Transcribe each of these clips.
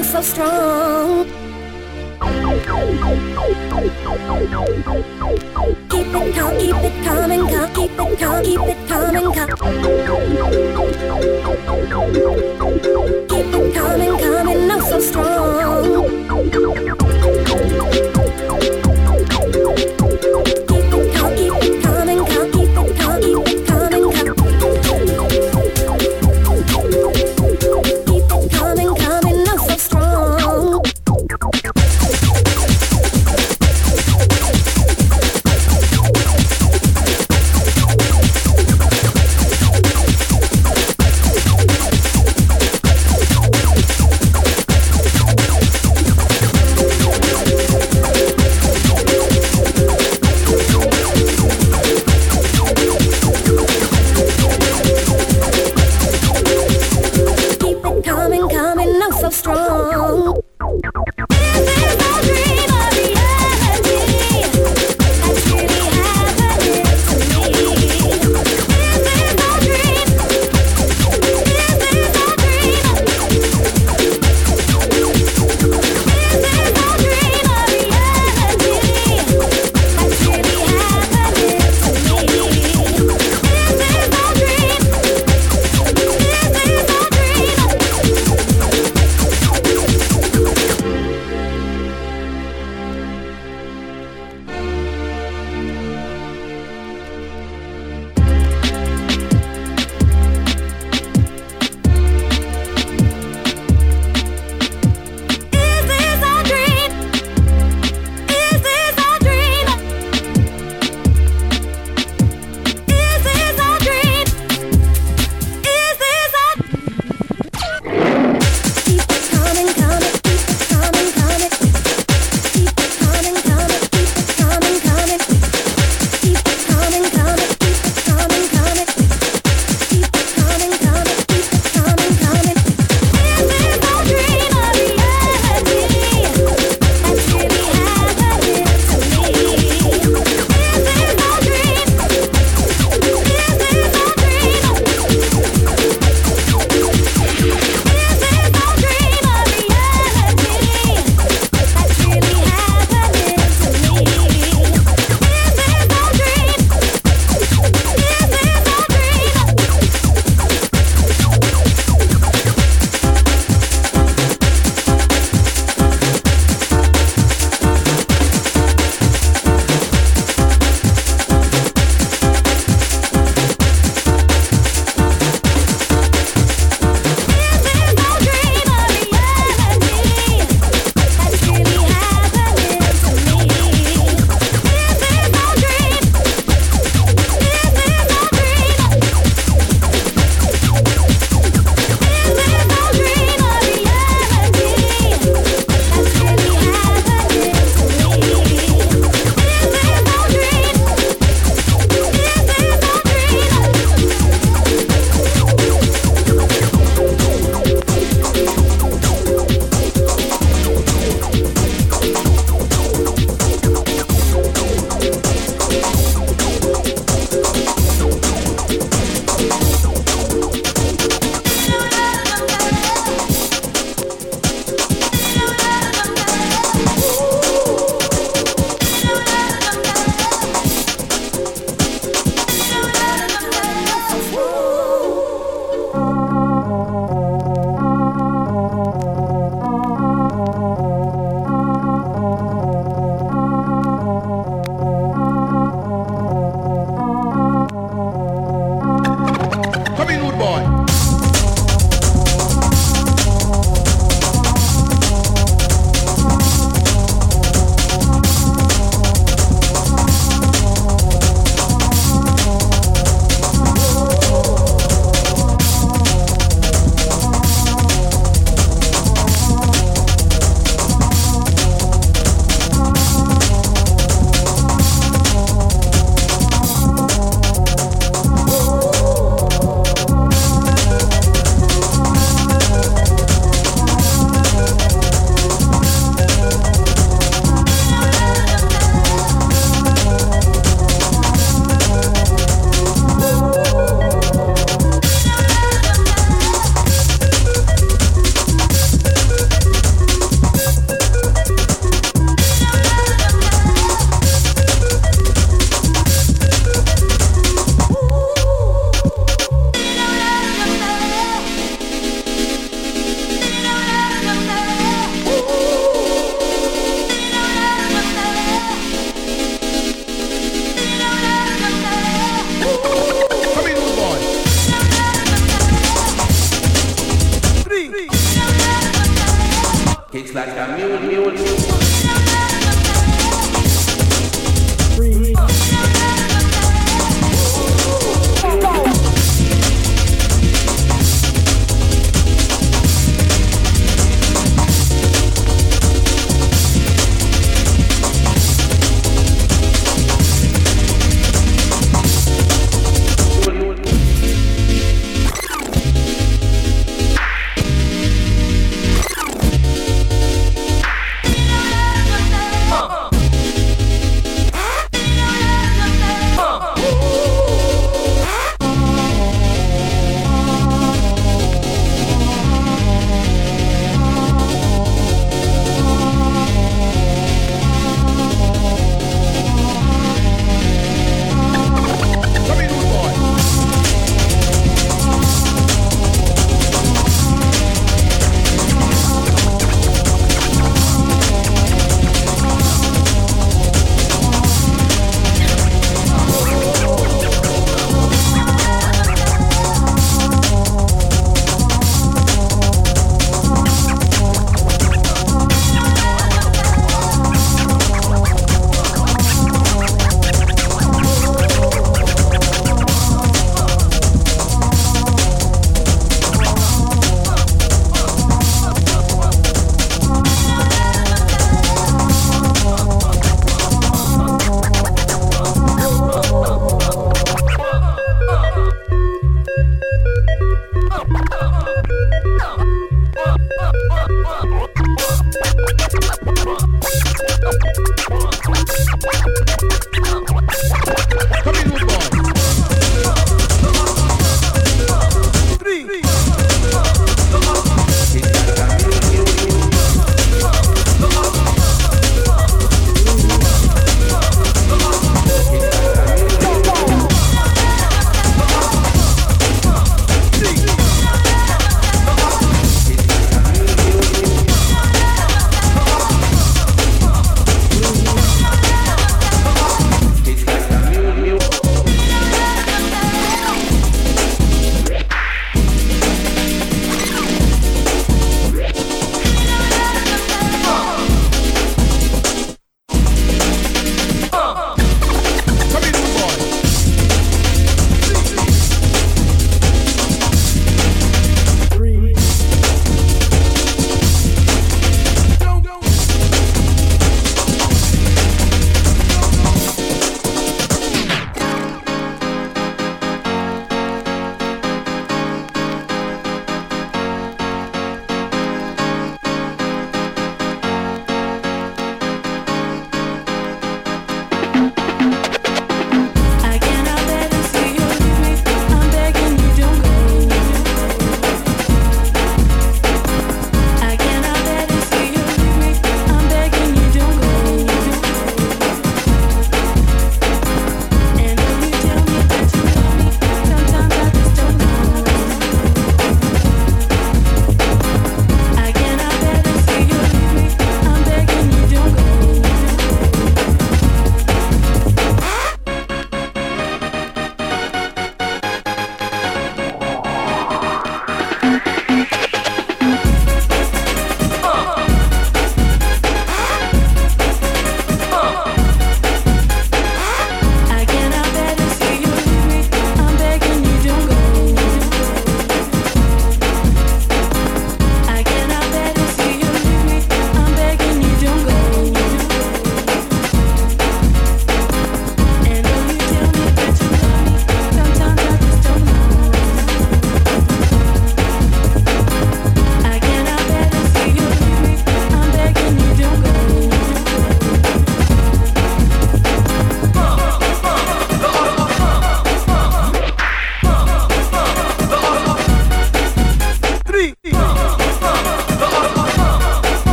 oh so strong. Keep it calm, keep it coming, come, keep it calm, keep it coming, come. Keep it coming, coming, oh so strong.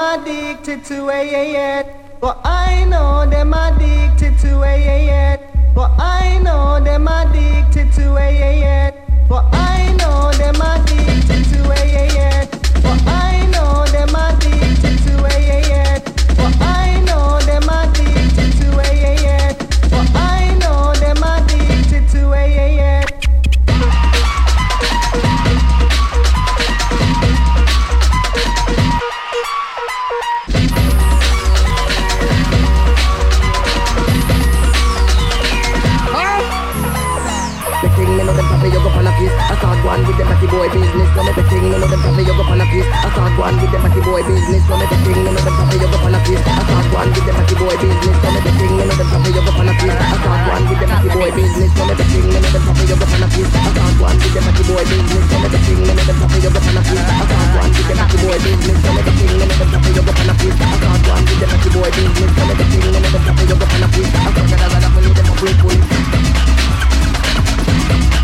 Them addicted to it. But I know them addicted to it. But I know them addicted to it. But I know them addicted to it. But I know them addicted you on a kiss. I start one with them batty boy business. Me the thing me know them coffee you go on a kiss. I start one with them batty boy business. Me the thing me know them coffee you go on a kiss. I start one with them batty boy business. Me the thing me know them coffee you go on a kiss. I start one with them batty boy business. So me the thing me know them coffee you go on a kiss. I start one with them batty boy business. So me the thing me know them coffee you go on a kiss. I start one with them batty boy business. So me the thing me know them coffee you go on a kiss. I start one with them batty boy business. Gotta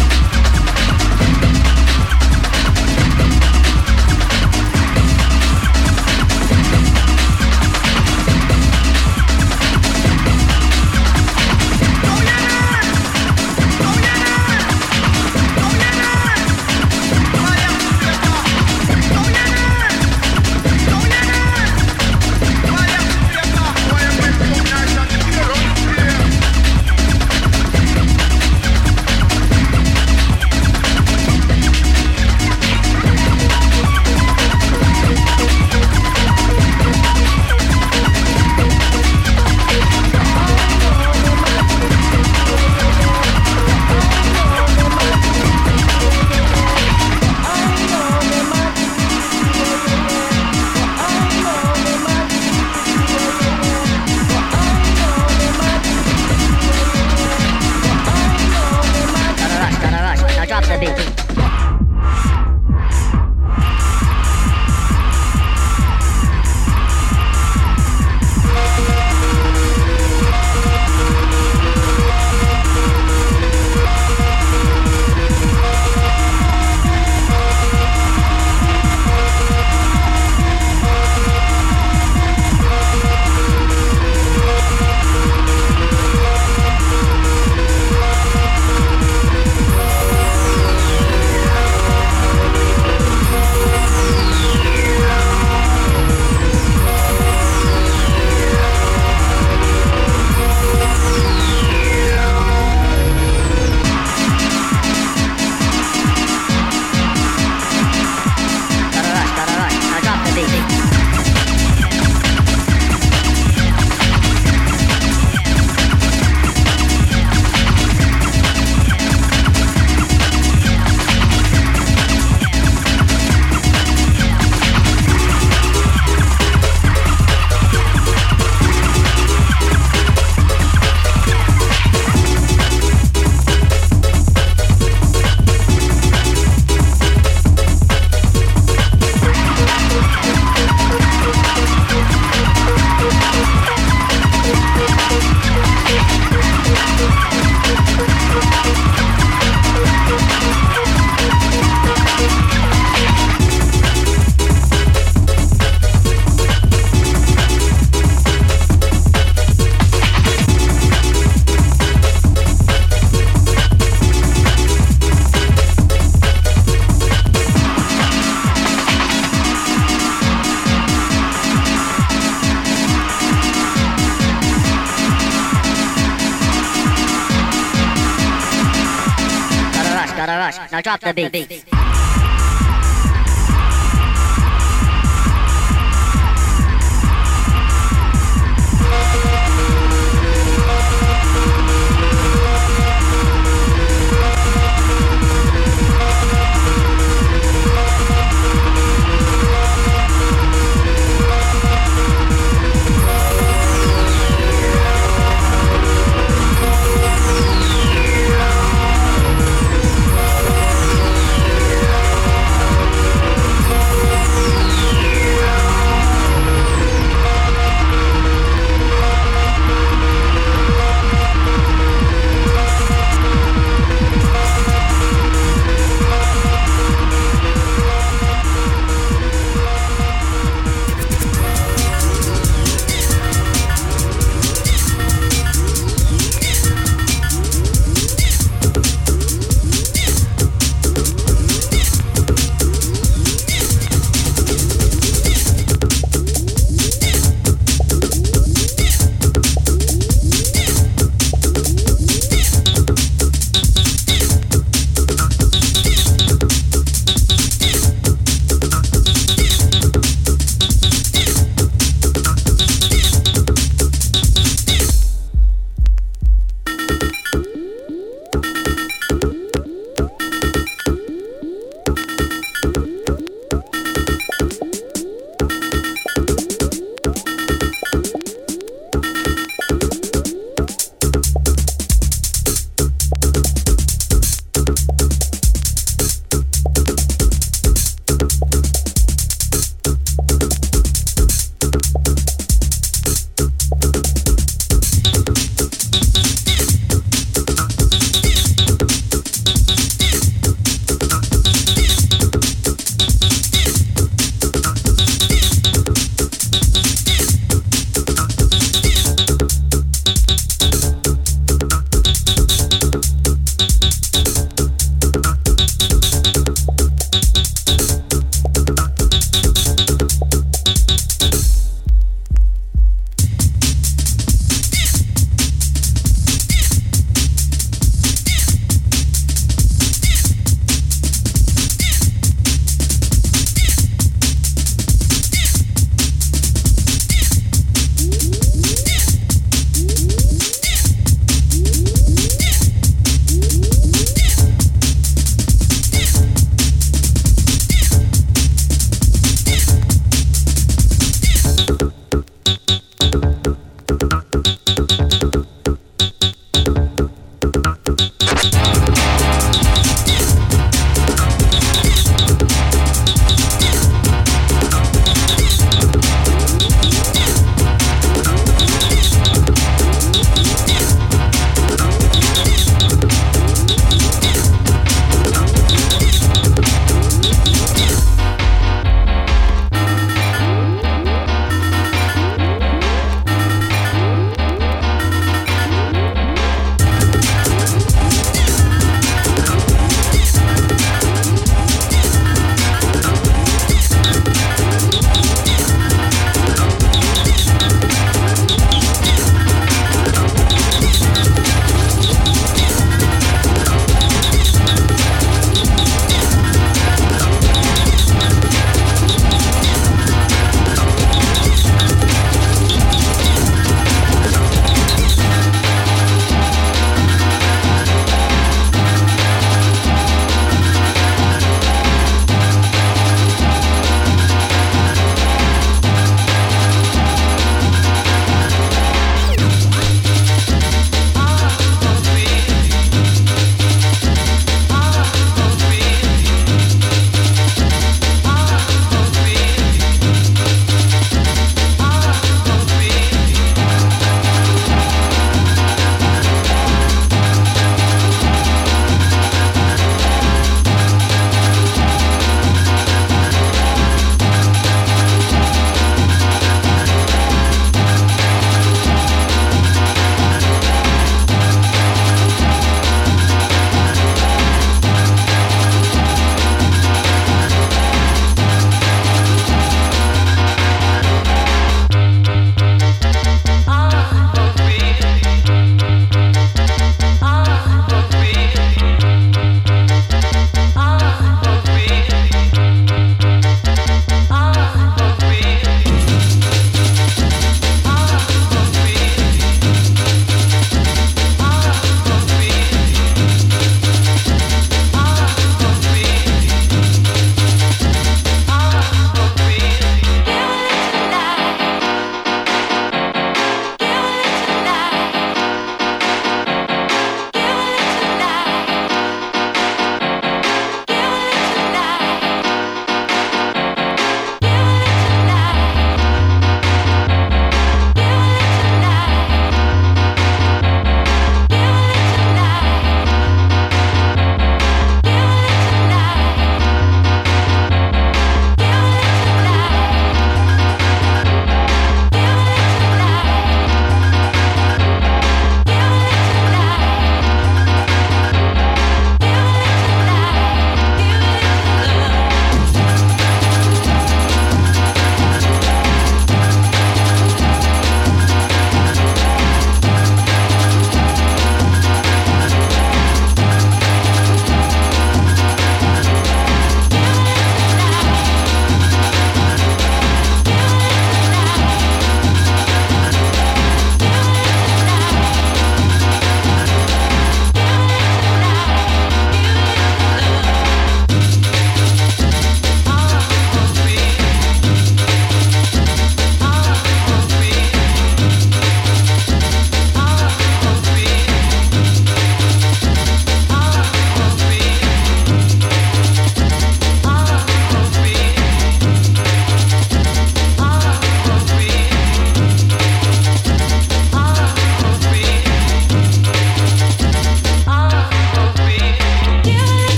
rush. The beat.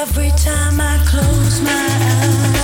Every time I close my eyes.